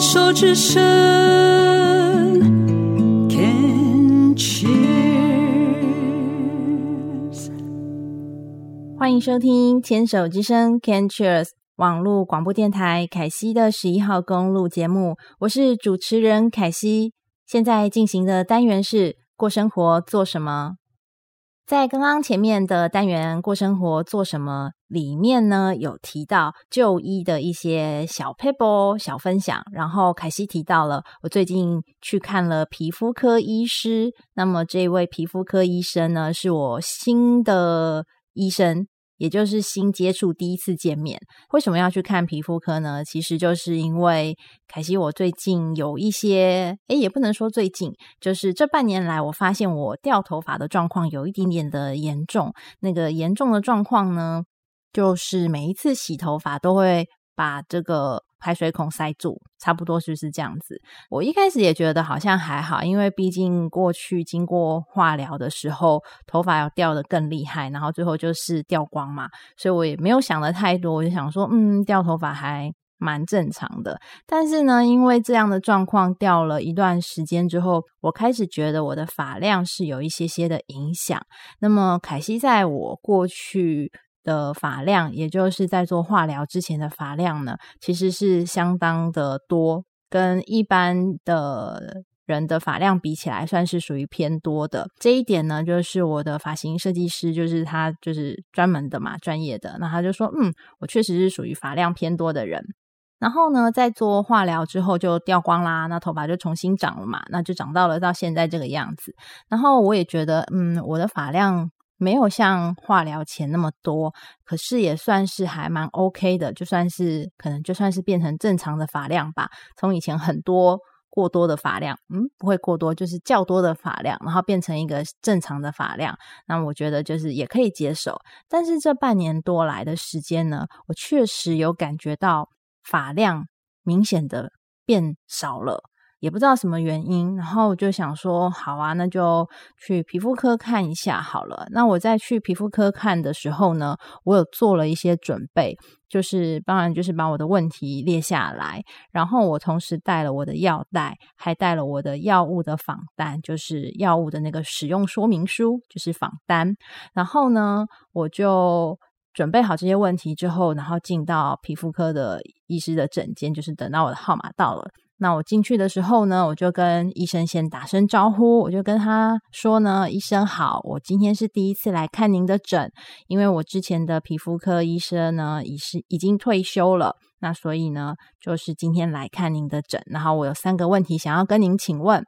手之声，Can Cheers。欢迎收听《牵手之声》Can Cheers 网络广播电台凯西的十一号公路节目，我是主持人凯西。现在进行的单元是过生活做什么？在刚刚前面的单元“过生活做什么”里面呢，有提到就医的一些小 paper、小分享。然后凯西提到了，我最近去看了皮肤科医师。那么这位皮肤科医生呢，是我新的医生。也就是新接触，第一次见面，为什么要去看皮肤科呢？其实就是因为凯西，我最近有一些，诶，也不能说最近，就是这半年来，我发现我掉头发的状况有一点点的严重。那个严重的状况呢，就是每一次洗头发都会把这个。排水孔塞住，差不多就是这样子。我一开始也觉得好像还好，因为毕竟过去经过化疗的时候，头发要掉得更厉害，然后最后就是掉光嘛，所以我也没有想的太多，我就想说，嗯，掉头发还蛮正常的。但是呢，因为这样的状况掉了一段时间之后，我开始觉得我的发量是有一些些的影响。那么凯西在我过去。的发量，也就是在做化疗之前的发量呢，其实是相当的多，跟一般的人的发量比起来，算是属于偏多的。这一点呢，就是我的发型设计师，就是他就是专门的嘛，专业的，那他就说，嗯，我确实是属于发量偏多的人。然后呢，在做化疗之后就掉光啦，那头发就重新长了嘛，那就长到了到现在这个样子。然后我也觉得，嗯，我的发量。没有像化疗前那么多，可是也算是还蛮 OK 的，就算是可能就算是变成正常的发量吧。从以前很多过多的发量，嗯，不会过多，就是较多的发量，然后变成一个正常的发量，那我觉得就是也可以接受。但是这半年多来的时间呢，我确实有感觉到发量明显的变少了。也不知道什么原因，然后我就想说，好啊，那就去皮肤科看一下好了。那我在去皮肤科看的时候呢，我有做了一些准备，就是当然就是把我的问题列下来，然后我同时带了我的药袋，还带了我的药物的仿单，就是药物的那个使用说明书，就是仿单。然后呢，我就准备好这些问题之后，然后进到皮肤科的医师的诊间，就是等到我的号码到了。那我进去的时候呢，我就跟医生先打声招呼，我就跟他说呢：“医生好，我今天是第一次来看您的诊，因为我之前的皮肤科医生呢已是已经退休了，那所以呢就是今天来看您的诊。然后我有三个问题想要跟您请问。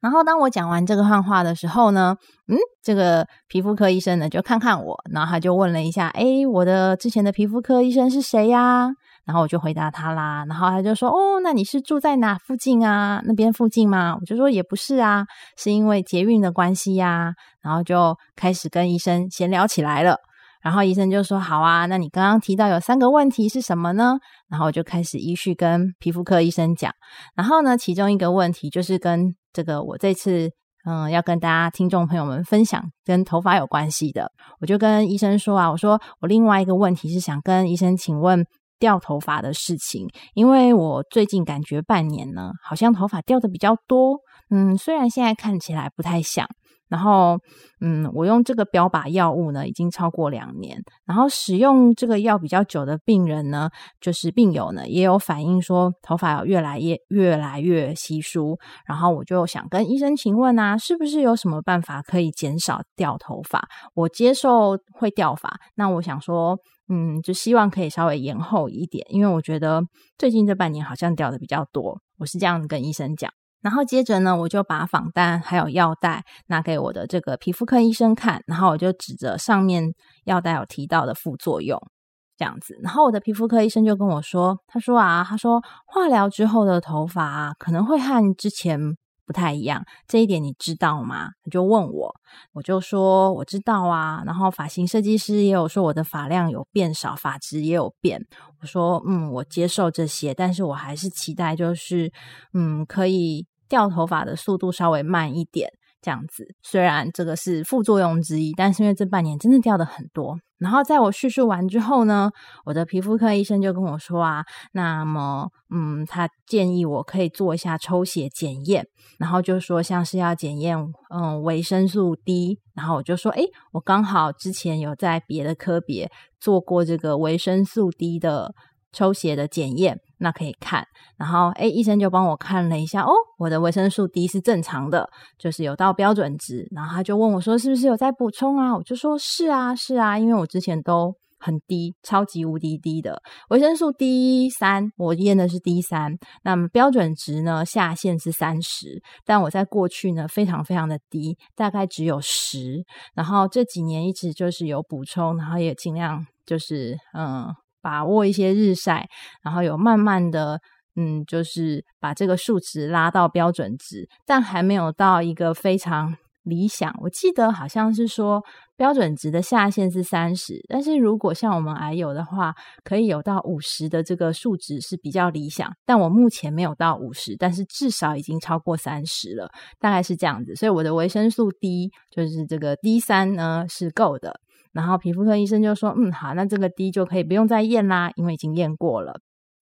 然后当我讲完这个话话的时候呢，嗯，这个皮肤科医生呢就看看我，然后他就问了一下：诶，我的之前的皮肤科医生是谁呀？”然后我就回答他啦，然后他就说：“哦，那你是住在哪附近啊？那边附近吗？”我就说：“也不是啊，是因为捷运的关系呀。”然后就开始跟医生闲聊起来了。然后医生就说：“好啊，那你刚刚提到有三个问题是什么呢？”然后我就开始依序跟皮肤科医生讲。然后呢，其中一个问题就是跟这个我这次嗯要跟大家听众朋友们分享跟头发有关系的，我就跟医生说啊，我说我另外一个问题是想跟医生请问。掉头发的事情，因为我最近感觉半年呢，好像头发掉的比较多。嗯，虽然现在看起来不太像。然后，嗯，我用这个标靶药物呢，已经超过两年。然后使用这个药比较久的病人呢，就是病友呢，也有反映说头发越来越越来越稀疏。然后我就想跟医生请问啊，是不是有什么办法可以减少掉头发？我接受会掉发，那我想说。嗯，就希望可以稍微延后一点，因为我觉得最近这半年好像掉的比较多，我是这样跟医生讲。然后接着呢，我就把访单还有药袋拿给我的这个皮肤科医生看，然后我就指着上面药袋有提到的副作用，这样子。然后我的皮肤科医生就跟我说，他说啊，他说化疗之后的头发，可能会和之前。不太一样，这一点你知道吗？他就问我，我就说我知道啊。然后发型设计师也有说我的发量有变少，发质也有变。我说嗯，我接受这些，但是我还是期待就是嗯，可以掉头发的速度稍微慢一点。这样子。虽然这个是副作用之一，但是因为这半年真的掉的很多。然后在我叙述完之后呢，我的皮肤科医生就跟我说啊，那么嗯，他建议我可以做一下抽血检验，然后就说像是要检验嗯维生素 D，然后我就说，诶，我刚好之前有在别的科别做过这个维生素 D 的。抽血的检验，那可以看，然后诶，医生就帮我看了一下，哦，我的维生素 D 是正常的，就是有到标准值，然后他就问我说，是不是有在补充啊？我就说是啊，是啊，因为我之前都很低，超级无敌低的维生素 D 三，我验的是 D 三，那么标准值呢，下限是三十，但我在过去呢非常非常的低，大概只有十，然后这几年一直就是有补充，然后也尽量就是嗯。把握一些日晒，然后有慢慢的，嗯，就是把这个数值拉到标准值，但还没有到一个非常理想。我记得好像是说标准值的下限是三十，但是如果像我们癌友的话，可以有到五十的这个数值是比较理想。但我目前没有到五十，但是至少已经超过三十了，大概是这样子。所以我的维生素 D 就是这个 D 三呢是够的。然后皮肤科医生就说：“嗯，好，那这个 D 就可以不用再验啦，因为已经验过了。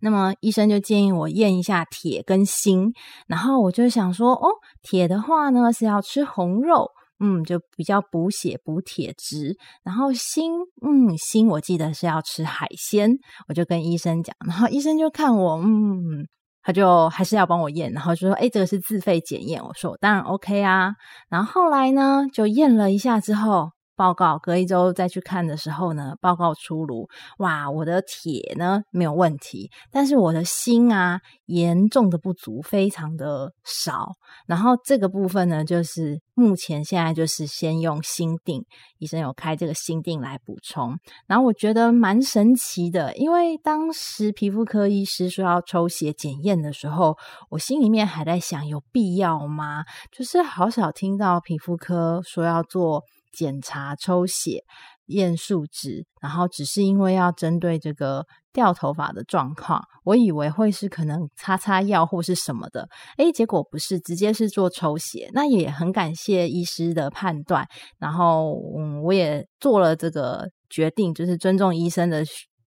那么医生就建议我验一下铁跟锌。然后我就想说，哦，铁的话呢是要吃红肉，嗯，就比较补血补铁质。然后锌，嗯，锌我记得是要吃海鲜。我就跟医生讲，然后医生就看我，嗯，他就还是要帮我验，然后就说，哎，这个是自费检验。我说，我当然 OK 啊。然后后来呢，就验了一下之后。”报告隔一周再去看的时候呢，报告出炉，哇，我的铁呢没有问题，但是我的锌啊严重的不足，非常的少。然后这个部分呢，就是目前现在就是先用锌定，医生有开这个锌定来补充。然后我觉得蛮神奇的，因为当时皮肤科医师说要抽血检验的时候，我心里面还在想有必要吗？就是好少听到皮肤科说要做。检查抽血验数值，然后只是因为要针对这个掉头发的状况，我以为会是可能擦擦药或是什么的，诶，结果不是，直接是做抽血。那也很感谢医师的判断，然后嗯，我也做了这个决定，就是尊重医生的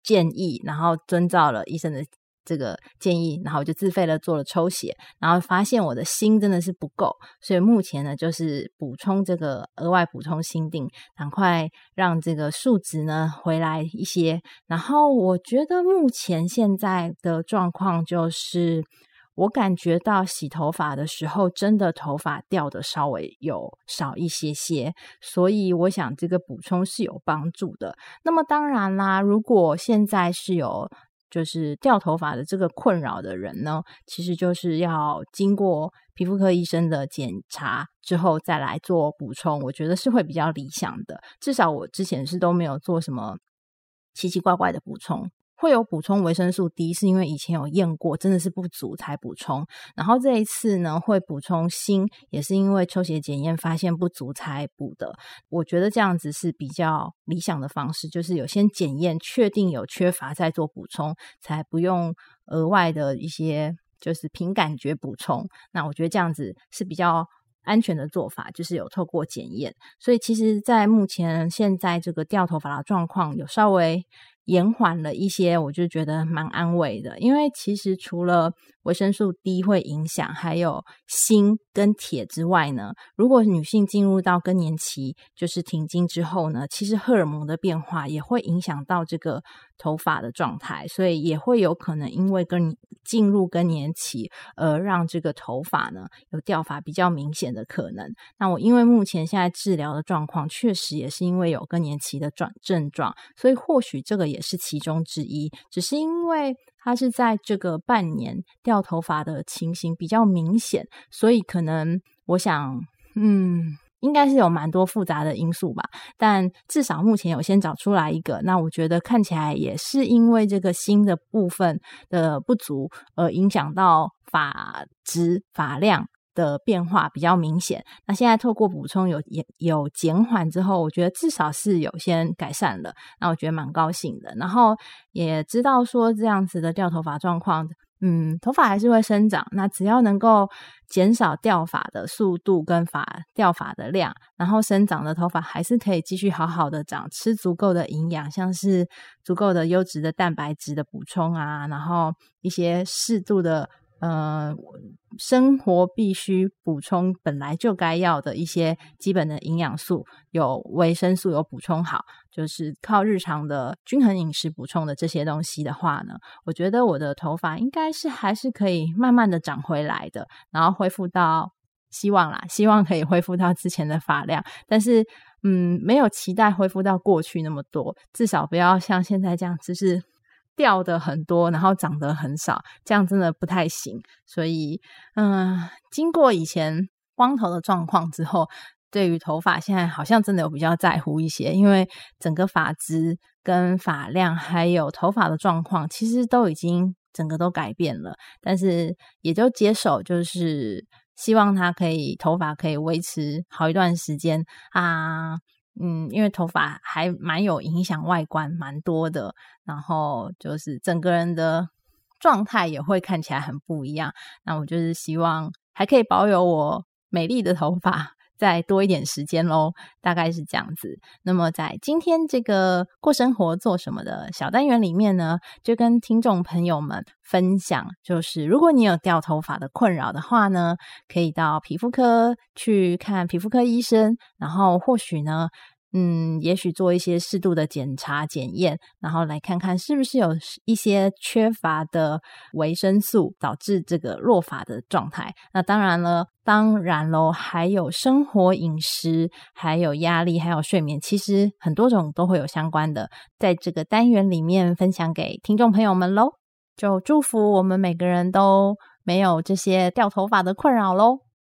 建议，然后遵照了医生的。这个建议，然后我就自费了做了抽血，然后发现我的锌真的是不够，所以目前呢就是补充这个额外补充锌錠，赶快让这个数值呢回来一些。然后我觉得目前现在的状况就是，我感觉到洗头发的时候，真的头发掉的稍微有少一些些，所以我想这个补充是有帮助的。那么当然啦，如果现在是有。就是掉头发的这个困扰的人呢，其实就是要经过皮肤科医生的检查之后再来做补充，我觉得是会比较理想的。至少我之前是都没有做什么奇奇怪怪的补充。会有补充维生素 D，是因为以前有验过，真的是不足才补充。然后这一次呢，会补充锌，也是因为抽血检验发现不足才补的。我觉得这样子是比较理想的方式，就是有先检验，确定有缺乏再做补充，才不用额外的一些就是凭感觉补充。那我觉得这样子是比较安全的做法，就是有透过检验。所以其实，在目前现在这个掉头发的状况，有稍微。延缓了一些，我就觉得蛮安慰的。因为其实除了维生素 D 会影响，还有锌跟铁之外呢，如果女性进入到更年期，就是停经之后呢，其实荷尔蒙的变化也会影响到这个头发的状态，所以也会有可能因为更进入更年期而让这个头发呢有掉发比较明显的可能。那我因为目前现在治疗的状况，确实也是因为有更年期的状症状，所以或许这个也也是其中之一，只是因为它是在这个半年掉头发的情形比较明显，所以可能我想，嗯。应该是有蛮多复杂的因素吧，但至少目前有先找出来一个。那我觉得看起来也是因为这个新的部分的不足，而影响到发质、发量的变化比较明显。那现在透过补充有也有减缓之后，我觉得至少是有先改善了。那我觉得蛮高兴的。然后也知道说这样子的掉头发状况。嗯，头发还是会生长。那只要能够减少掉发的速度跟发掉发的量，然后生长的头发还是可以继续好好的长，吃足够的营养，像是足够的优质的蛋白质的补充啊，然后一些适度的。呃，生活必须补充本来就该要的一些基本的营养素，有维生素有补充好，就是靠日常的均衡饮食补充的这些东西的话呢，我觉得我的头发应该是还是可以慢慢的长回来的，然后恢复到希望啦，希望可以恢复到之前的发量，但是嗯，没有期待恢复到过去那么多，至少不要像现在这样，只是。掉的很多，然后长得很少，这样真的不太行。所以，嗯、经过以前光头的状况之后，对于头发现在好像真的有比较在乎一些，因为整个发质跟发量还有头发的状况，其实都已经整个都改变了。但是也就接受，就是希望它可以头发可以维持好一段时间啊。嗯，因为头发还蛮有影响外观，蛮多的。然后就是整个人的状态也会看起来很不一样。那我就是希望还可以保有我美丽的头发，再多一点时间喽。大概是这样子。那么在今天这个过生活做什么的小单元里面呢，就跟听众朋友们分享，就是如果你有掉头发的困扰的话呢，可以到皮肤科去看皮肤科医生，然后或许呢。嗯，也许做一些适度的检查检验，然后来看看是不是有一些缺乏的维生素导致这个落发的状态。那当然了，当然喽，还有生活饮食，还有压力，还有睡眠，其实很多种都会有相关的，在这个单元里面分享给听众朋友们喽。就祝福我们每个人都没有这些掉头发的困扰喽。